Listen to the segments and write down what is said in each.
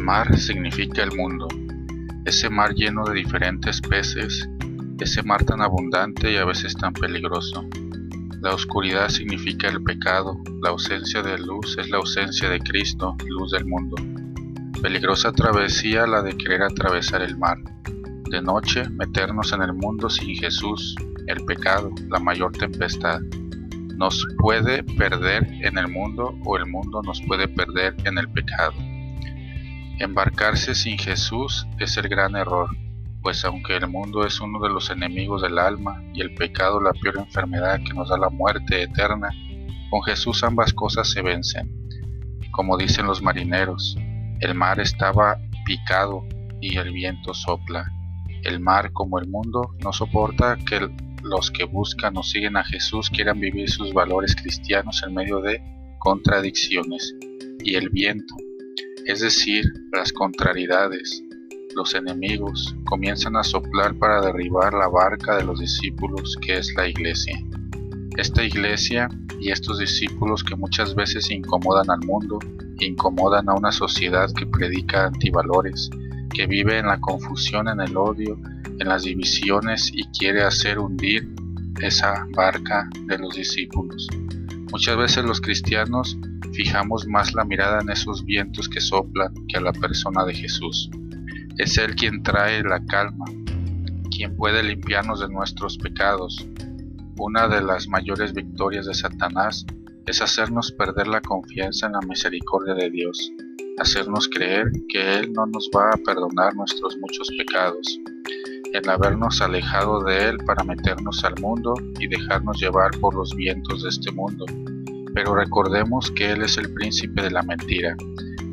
mar significa el mundo, ese mar lleno de diferentes peces, ese mar tan abundante y a veces tan peligroso. La oscuridad significa el pecado, la ausencia de luz es la ausencia de Cristo, luz del mundo. Peligrosa travesía la de querer atravesar el mar. De noche meternos en el mundo sin Jesús, el pecado, la mayor tempestad. Nos puede perder en el mundo o el mundo nos puede perder en el pecado. Embarcarse sin Jesús es el gran error, pues aunque el mundo es uno de los enemigos del alma y el pecado la peor enfermedad que nos da la muerte eterna, con Jesús ambas cosas se vencen. Como dicen los marineros, el mar estaba picado y el viento sopla. El mar, como el mundo, no soporta que los que buscan o siguen a Jesús quieran vivir sus valores cristianos en medio de contradicciones. Y el viento, es decir, las contrariedades, los enemigos, comienzan a soplar para derribar la barca de los discípulos que es la iglesia. Esta iglesia y estos discípulos que muchas veces incomodan al mundo, incomodan a una sociedad que predica antivalores, que vive en la confusión, en el odio, en las divisiones y quiere hacer hundir esa barca de los discípulos. Muchas veces los cristianos fijamos más la mirada en esos vientos que soplan que a la persona de Jesús. Es Él quien trae la calma, quien puede limpiarnos de nuestros pecados. Una de las mayores victorias de Satanás es hacernos perder la confianza en la misericordia de Dios, hacernos creer que Él no nos va a perdonar nuestros muchos pecados, en habernos alejado de Él para meternos al mundo y dejarnos llevar por los vientos de este mundo pero recordemos que Él es el príncipe de la mentira.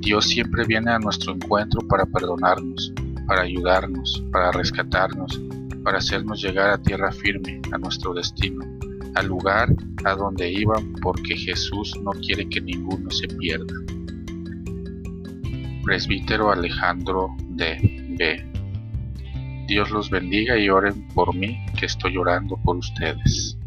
Dios siempre viene a nuestro encuentro para perdonarnos, para ayudarnos, para rescatarnos, para hacernos llegar a tierra firme, a nuestro destino, al lugar a donde iban porque Jesús no quiere que ninguno se pierda. Presbítero Alejandro de B. Dios los bendiga y oren por mí que estoy orando por ustedes.